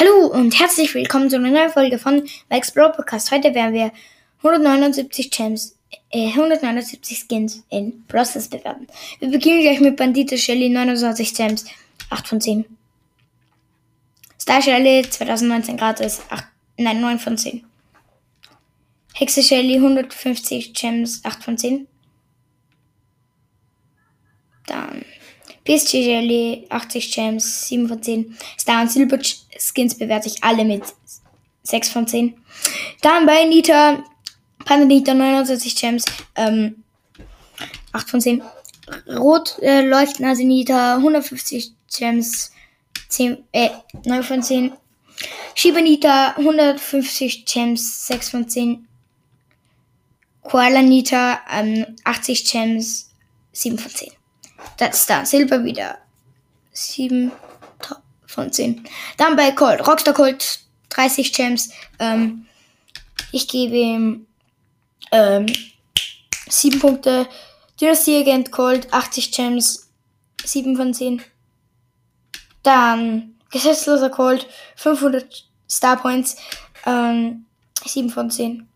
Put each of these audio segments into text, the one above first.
Hallo und herzlich willkommen zu einer neuen Folge von Mike's Bro Podcast. Heute werden wir 179 Gems, äh, 179 Skins in Process bewerten. Wir beginnen gleich mit Bandite Shelly 29 Gems, 8 von 10. Star Shelly 2019 gratis, 8, nein, 9 von 10. Hexe Shelly 150 Gems, 8 von 10. PSG Jelly, 80 Gems, 7 von 10. Star und Silber Skins bewerte ich alle mit 6 von 10. Dann bei Nita, Pandanita 79 Gems, ähm, 8 von 10. Rot äh, leuchten also Nita 150 Gems, 10, äh, 9 von 10. Shibanita 150 Gems, 6 von 10. Koala Nita ähm, 80 Gems, 7 von 10. Das ist da. Silber wieder. 7 von 10. Dann bei Colt. Rockstar Colt 30 Gems. Ähm, ich gebe ihm ähm, 7 Punkte. Dynasty Agent Colt 80 Gems. 7 von 10. Dann Gesetzloser Colt 500 Star Points. Ähm, 7 von 10.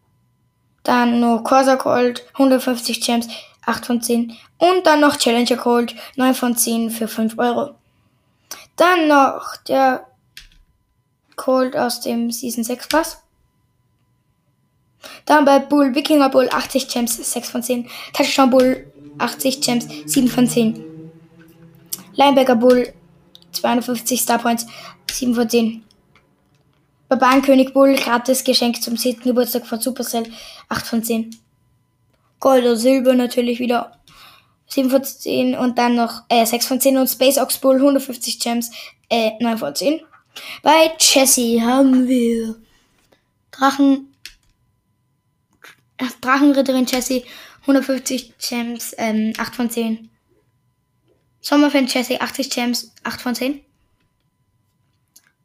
Dann noch Corsa Colt 150 Gems. 8 von 10. Und dann noch Challenger Cold, 9 von 10 für 5 Euro. Dann noch der Cold aus dem Season 6 Pass. Dann bei Bull, Wikinger Bull, 80 Gems, 6 von 10. Touchdown Bull, 80 Gems, 7 von 10. Linebacker Bull, 250 Star Points, 7 von 10. Barbarenkönig Bull, gratis Geschenk zum 7. Geburtstag von Supercell, 8 von 10. Gold oder Silber natürlich wieder 7 von 10 und dann noch äh, 6 von 10 und Space Ox Bull 150 Gems äh, 9 von 10. Bei Jessie haben wir Drachen Drachenritterin Jessie 150 Gems ähm, 8 von 10. Sommerfan Jessie 80 Gems 8 von 10.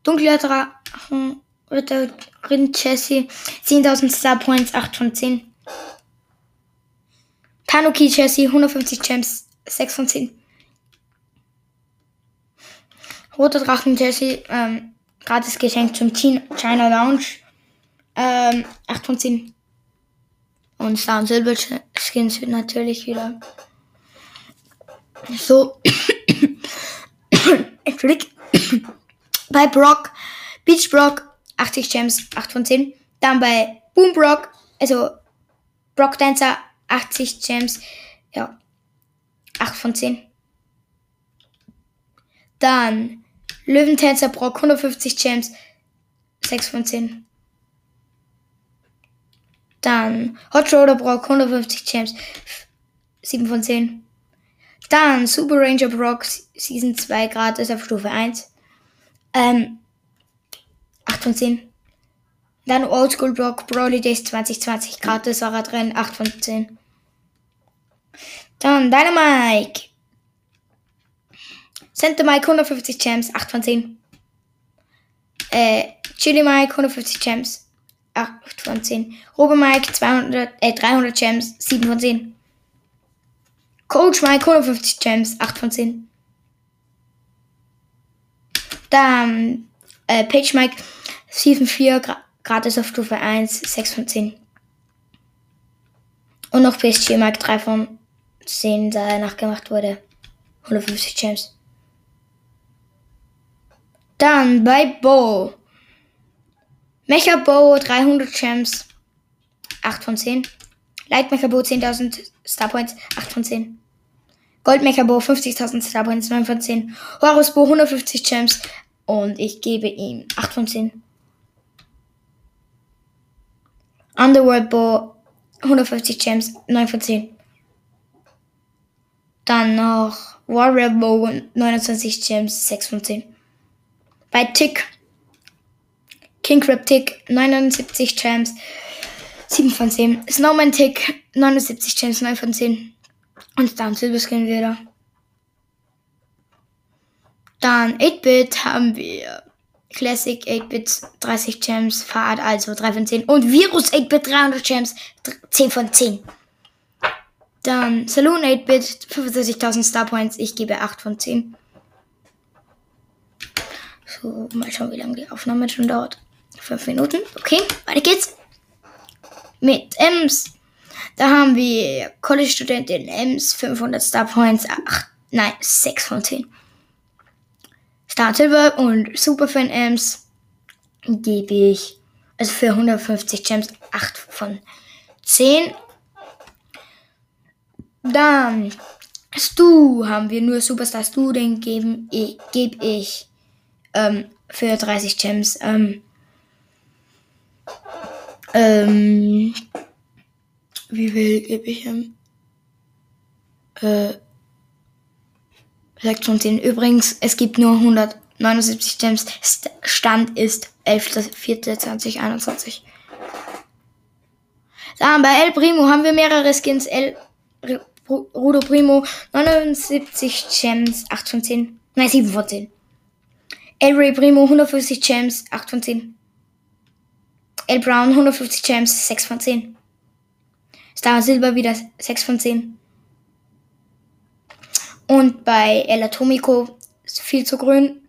Dunkler Drachenritterin Jessie 10.000 Star Points 8 von 10. Tanuki Jesse, 150 Gems, 6 von 10. Roter Drachen Jesse, ähm, gratis Geschenk zum Teen China Lounge, ähm, 8 von 10. Und Star und Silber Skins natürlich wieder. So. Entschuldigung. bei Brock, Beach Brock, 80 Gems, 8 von 10. Dann bei Boom Brock, also Brock Dancer, 80 Gems. Ja. 8 von 10. Dann Löwentänzer Brock 150 Gems. 6 von 10. Dann Hot Roller Brock 150 Gems. 7 von 10. Dann Super Ranger Brock Season 2 gratis auf Stufe 1. Ähm, 8 von 10. Dann Oldschool Block Broly Days 2020 gratis war drin, 8 von 10. Dann Dynamike. Center Mike 150 Gems, 8 von 10. Äh, Chili Mike 150 Gems, 8 von 10. Robo Mike 200, äh, 300 Gems, 7 von 10. Coach Mike 150 Gems, 8 von 10. Dann äh, Page Mike Season 4 Gratis auf Stufe 1, 6 von 10. Und noch PSG Mark 3 von 10, da er nachgemacht wurde. 150 Gems. Dann bei Bo. Mecha Bo 300 Gems. 8 von 10. Light Mecha Bo 10.000 Star Points. 8 von 10. Gold Mecha Bo 50.000 Star Points. 9 von 10. Horus Bo 150 Gems. Und ich gebe ihm 8 von 10. Underworld Bow 150 Gems, 9 von 10. Dann noch Warrior Bow 29 Gems, 6 von 10. Bei Tick King Crab Tick 79 Gems, 7 von 10. Snowman Tick 79 Gems, 9 von 10. Und dann Silberskin wieder. Dann 8-Bit haben wir Classic 8-Bit 30 Gems, Fahrt also 3 von 10. Und Virus 8-Bit 300 Gems, 10 von 10. Dann Saloon 8-Bit 65.000 Star Points, ich gebe 8 von 10. So, mal schauen, wie lange die Aufnahme schon dauert. Fünf Minuten. Okay, weiter geht's. Mit Ems. Da haben wir College-Studentin Ems, 500 Star Points, 8, nein, 6 von 10. Star Silver und Superfan Ems gebe ich, also für 150 Gems, 8 von 10. Dann Stu haben wir nur Superstar Stu, den gebe ich ähm, für 30 Gems. Ähm, ähm, wie viel gebe ich ihm? Äh, 6 von 10. Übrigens, es gibt nur 179 Gems. Stand ist 11.04.2021. Dann bei El Primo haben wir mehrere Skins. El Rudo Primo 79 Gems, 8 von 10. Nein, 7 von 10. El Ray Primo 150 Gems, 8 von 10. El Brown 150 Gems, 6 von 10. Star Silber wieder 6 von 10. Und bei El Atomico ist viel zu grün.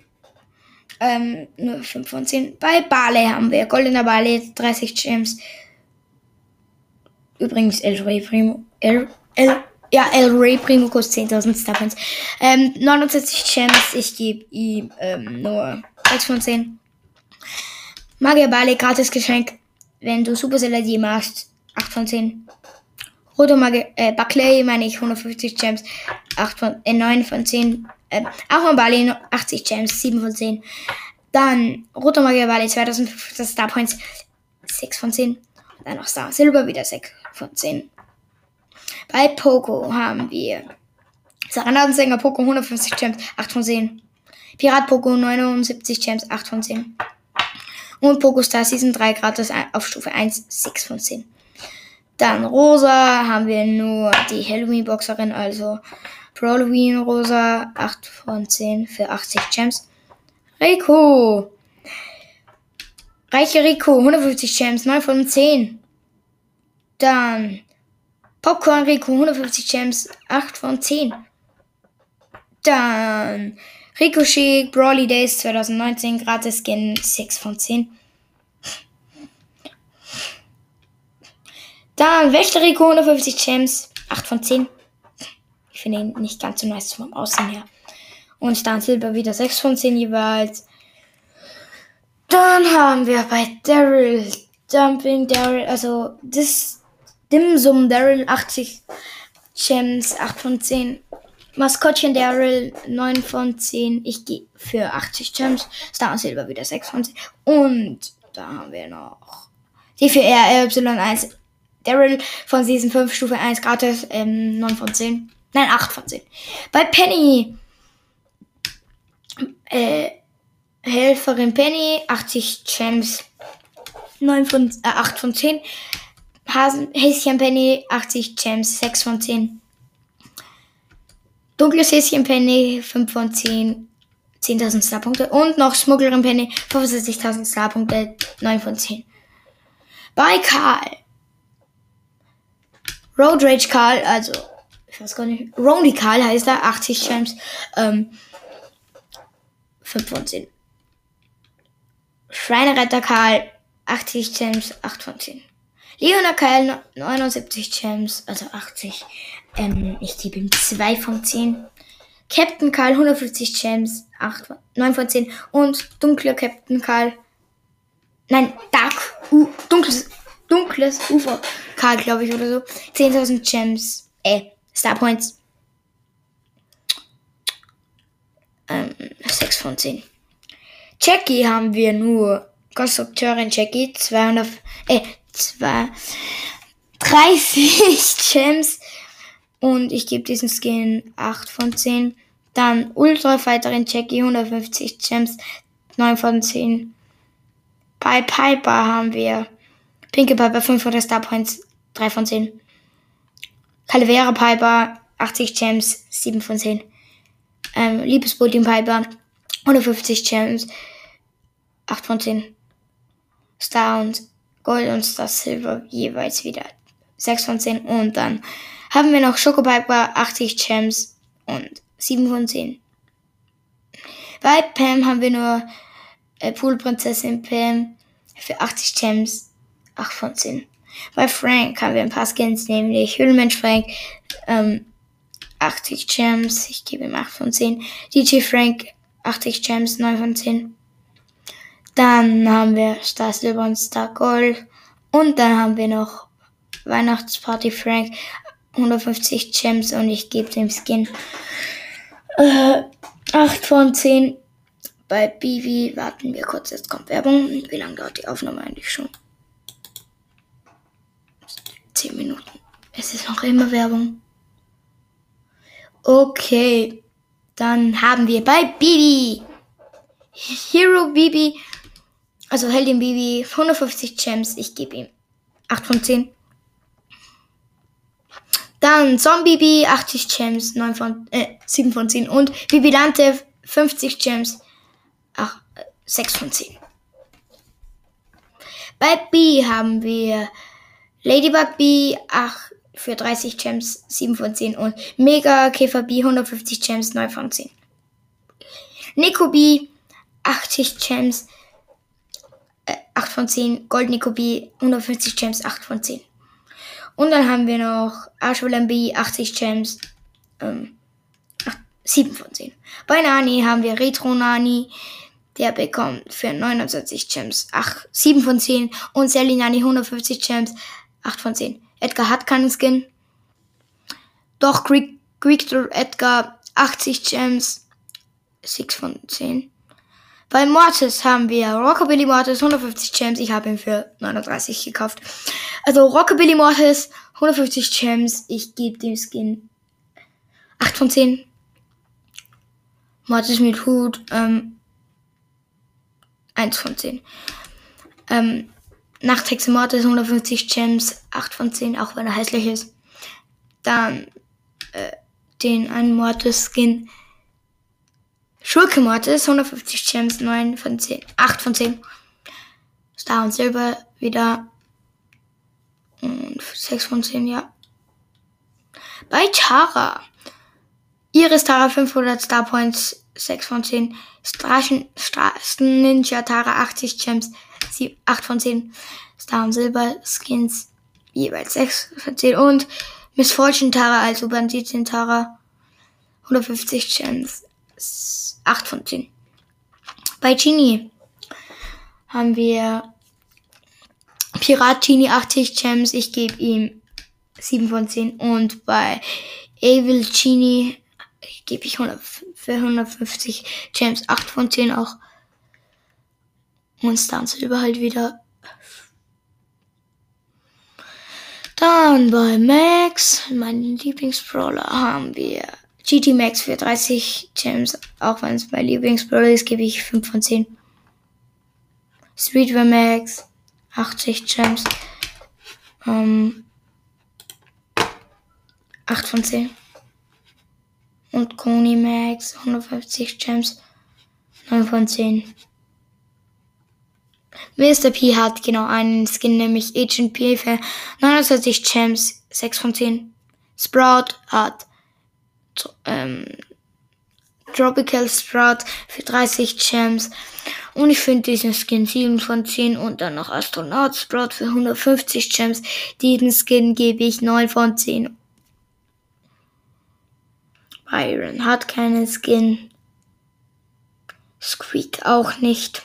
Ähm, nur 5 von 10. Bei Bale haben wir goldener Bale 30 Gems. Übrigens El Ray Primo. El, El ja, El Rey Primo kostet 10.000 Starpoints. Ähm, 69 Gems, ich gebe ihm ähm, nur 6 von 10. Magier Bale, gratis Geschenk. Wenn du Super Saladin machst, 8 von 10. Roto Magier, äh, Buckley meine ich 150 Gems, 8 von, äh, 9 von 10. Äh, auch Bale 80 Gems, 7 von 10. Dann Roto Magier Bale 2500 Starpoints, 6 von 10. Dann noch Star Silber wieder 6 von 10. Bei Poco haben wir Serendadensänger Poco 150 Gems, 8 von 10. Pirat Poco 79 Gems, 8 von 10. Und Poco Star Season 3 gratis auf Stufe 1, 6 von 10. Dann Rosa haben wir nur die Halloween Boxerin, also Halloween Rosa 8 von 10 für 80 Gems. Rico. Reiche Rico 150 Gems, 9 von 10. Dann Popcorn Rico 150 Gems, 8 von 10. Dann Ricochet Brawly Days 2019 Gratis Skin 6 von 10. Dann Wächter Rico 150 Gems, 8 von 10. Ich finde ihn nicht ganz so nice vom Aussehen her. Und dann Silber wieder 6 von 10 jeweils. Dann haben wir bei Daryl Dumping Daryl, also das Dimsum Daryl 80 Gems 8 von 10. Maskottchen Daryl 9 von 10. Ich gehe für 80 Gems. Star und Silber wieder 6 von 10. Und da haben wir noch die 4 RY1 Daryl von Season 5 Stufe 1 gratis ähm, 9 von 10. Nein, 8 von 10. Bei Penny äh, Helferin Penny 80 Gems 9 von, äh, 8 von 10. Hasen, Häschen Penny 80 Gems, 6 von 10. Dunkles Häschen Penny 5 von 10, 10.000 Starpunkte. Und noch Schmugglerin Penny 65.000 Starpunkte, 9 von 10. Bei Karl. Road Rage Karl, also, ich weiß gar nicht, Rony Karl heißt er, 80 Gems, ähm, 5 von 10. Schreineretter Karl, 80 Gems, 8 von 10. Leona Kyle 79 Gems, also 80. Ähm, ich gebe ihm 2 von 10. Captain Karl 150 Gems, 8, 9 von 10. Und dunkler Captain Karl. Nein, Dark, U, dunkles, dunkles Ufer Karl, glaube ich, oder so. 10.000 Gems, äh, Star Points. Ähm, 6 von 10. Jackie haben wir nur Konstrukteurin Jackie, 200, äh, zwar 30 Gems und ich gebe diesen Skin 8 von 10. Dann Ultra Fighterin Jackie 150 Gems, 9 von 10. Bei Piper haben wir Pinke Piper 500 Star Points, 3 von 10. Calavera Piper 80 Gems, 7 von 10. Ähm, Liebespudding Piper 150 Gems, 8 von 10. Star und Gold und Star Silver jeweils wieder 6 von 10. Und dann haben wir noch Schokopiper 80 Gems und 7 von 10. Bei Pam haben wir nur äh, Poolprinzessin Pam für 80 Gems 8 von 10. Bei Frank haben wir ein paar Skins, nämlich Höhlenmensch Frank, ähm, 80 Gems, ich gebe ihm 8 von 10. DJ Frank, 80 Gems, 9 von 10. Dann haben wir Star Silber und Star Gold. Und dann haben wir noch Weihnachtsparty Frank, 150 Gems und ich gebe dem Skin äh, 8 von 10. Bei Bibi warten wir kurz, jetzt kommt Werbung. Wie lange dauert die Aufnahme eigentlich schon? 10 Minuten. Es ist noch immer Werbung. Okay, dann haben wir bei Bibi Hero Bibi, also Heldin Bibi, 150 Gems. Ich gebe ihm 8 von 10. Dann Zombie Bibi, 80 Gems, 9 von, äh, 7 von 10. Und Bibi Dante, 50 Gems, 8, 6 von 10. Bei B haben wir Ladybug B, 8 für 30 Gems, 7 von 10. Und Mega Käfer B, 150 Gems, 9 von 10. Nico B, 80 Gems, äh, 8 von 10. Gold Nico B, 150 Gems, 8 von 10. Und dann haben wir noch Arschwell B, 80 Gems, ähm, 8, 7 von 10. Bei Nani haben wir Retro Nani, der bekommt für 29 Gems 8, 7 von 10. Und Sally Nani 150 Gems, 8 von 10. Edgar hat keinen Skin. Doch Greek Edgar 80 Gems, 6 von 10. Bei Mortis haben wir Rockabilly Mortis 150 Gems. Ich habe ihn für 39 gekauft. Also Rockabilly Mortis 150 Gems. Ich gebe dem Skin 8 von 10. Mortis mit Hut ähm, 1 von 10. Ähm, Nachthexe Mortis 150 Gems 8 von 10, auch wenn er hässlich ist. Dann äh, den einen Mortis Skin Schurke Mortis, 150 Gems, 9 von 10, 8 von 10. Star und Silber wieder. Und 6 von 10, ja. Bei Tara. Iris Tara 500 Star Points, 6 von 10. Straßen, Straßen Ninja Tara 80 Gems, 8 von 10. Star und Silber Skins jeweils 6 von 10. Und Miss Fortune Tara, also Banditin Tara 150 Gems, 8 von 10. Bei Genie haben wir Pirat Genie 80 Gems. Ich gebe ihm 7 von 10. Und bei Evil Genie gebe ich 100, für 150 Gems 8 von 10 auch. Und Star Silber halt wieder. Dann bei Max, meinen Lieblingsbrawler, haben wir GT Max für 30 Gems, auch wenn es mein Lieblingsbrawler ist, gebe ich 5 von 10. Streetwear Max, 80 Gems, ähm, 8 von 10. Und Koni Max, 150 Gems, 9 von 10. Mr. P hat genau einen Skin, nämlich Agent P für 69 Gems, 6 von 10. Sprout hat ähm, Tropical Sprout für 30 Gems. Und ich finde diesen Skin 7 von 10 und dann noch Astronaut Sprout für 150 Gems. Diesen Skin gebe ich 9 von 10. Byron hat keinen Skin. Squeak auch nicht.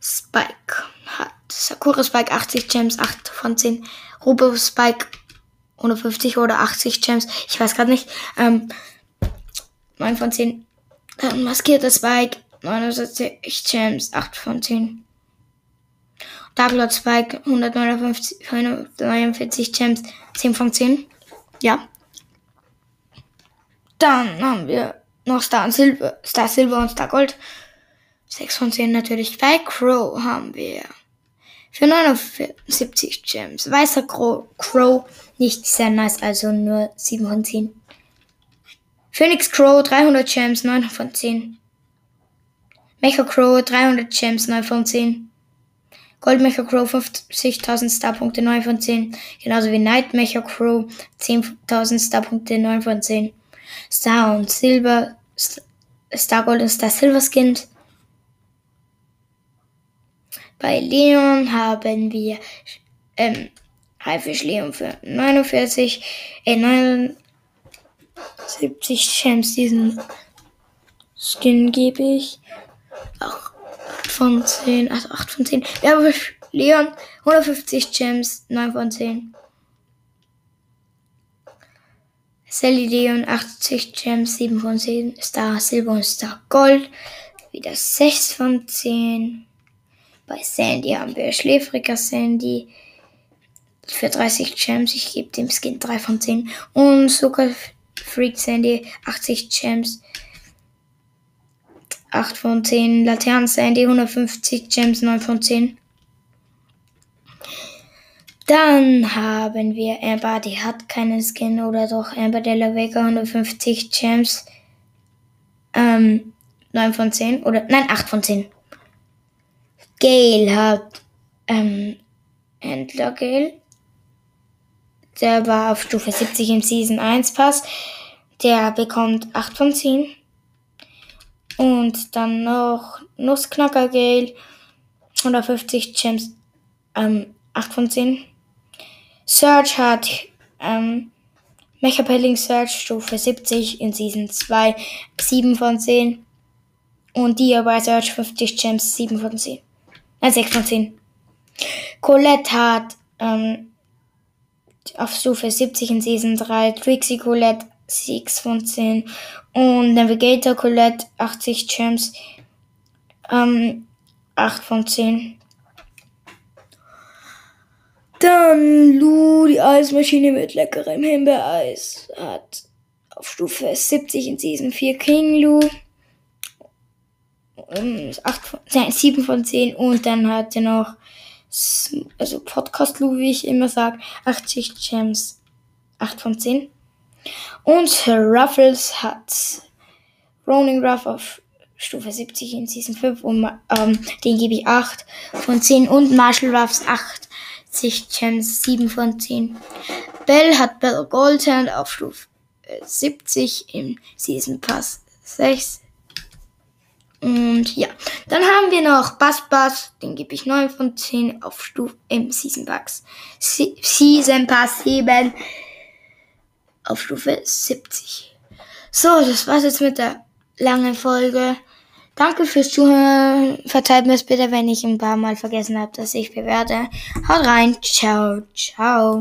Spike hat Sakura Spike 80 Gems, 8 von 10. Robo Spike 150 oder 80 Gems. Ich weiß gerade nicht. Ähm, 9 von 10. Dann maskierter Spike. 79 Gems. 8 von 10. Darklord Spike. 159, 149 Gems. 10 von 10. Ja. Dann haben wir noch Star und Silber, Star Silber und Star Gold. 6 von 10 natürlich. Bei Crow haben wir für 79 Gems. Weißer Crow, Crow nicht sehr nice, also nur 7 von 10. Phoenix Crow 300 Gems, 9 von 10. Mecha Crow 300 Gems, 9 von 10. Gold Mecha Crow 50.000 Starpunkte, 9 von 10. Genauso wie Night Mecha Crow 10.000 Starpunkte, 9 von 10. Star und Silber Star Gold und Star Silver Skins. Bei Leon haben wir ähm, Haifisch Leon für 49, äh, 79 Champs. Diesen Skin gebe ich 8 von 10, also 8 von 10. Werwolf Leon 150 Gems, 9 von 10. Sally Leon 80 Gems, 7 von 10. Star Silber und Star Gold wieder 6 von 10. Bei Sandy haben wir schläfriger Sandy für 30 Gems. Ich gebe dem Skin 3 von 10. Und Zucker Freak Sandy 80 Gems. 8 von 10. Laternen Sandy 150 Gems 9 von 10. Dann haben wir Amber, die hat keinen Skin oder doch Amber de la Vega 150 Gems. Ähm, 9 von 10 oder nein, 8 von 10. Gale hat ähm, Händler Gale. Der war auf Stufe 70 im Season 1 Pass. Der bekommt 8 von 10. Und dann noch Nussknacker Gale. 150 Gems. Ähm, 8 von 10. Search hat ähm, Mecha Pelling Search Stufe 70 in Season 2 7 von 10. Und Diablo Search 50 Gems 7 von 10. Nein, 6 von 10. Colette hat ähm, auf Stufe 70 in Season 3 Trixie Colette 6 von 10. Und Navigator Colette 80 Gems ähm, 8 von 10. Dann Lu, die Eismaschine mit leckerem Himbeereis, hat auf Stufe 70 in Season 4 King Lu. 8 von, nein, 7 von 10 und dann hat er noch also Podcast Lu, wie ich immer sage, 80 Gems, 8 von 10. Und Ruffles hat Ronin Ruff auf Stufe 70 in Season 5 und ähm, den gebe ich 8 von 10 und Marshall Ruffs 8 60 Gems, 7 von 10. Bell hat Bell Goldhand auf Stufe 70 im Season Pass 6. Und ja, dann haben wir noch Bass Bass, den gebe ich 9 von 10 auf Stufe im Season Pass. Season Pass 7 auf Stufe 70. So, das war's jetzt mit der langen Folge. Danke fürs Zuhören. Verzeiht mir es bitte, wenn ich ein paar Mal vergessen habe, dass ich bewerte. Haut rein. Ciao, ciao.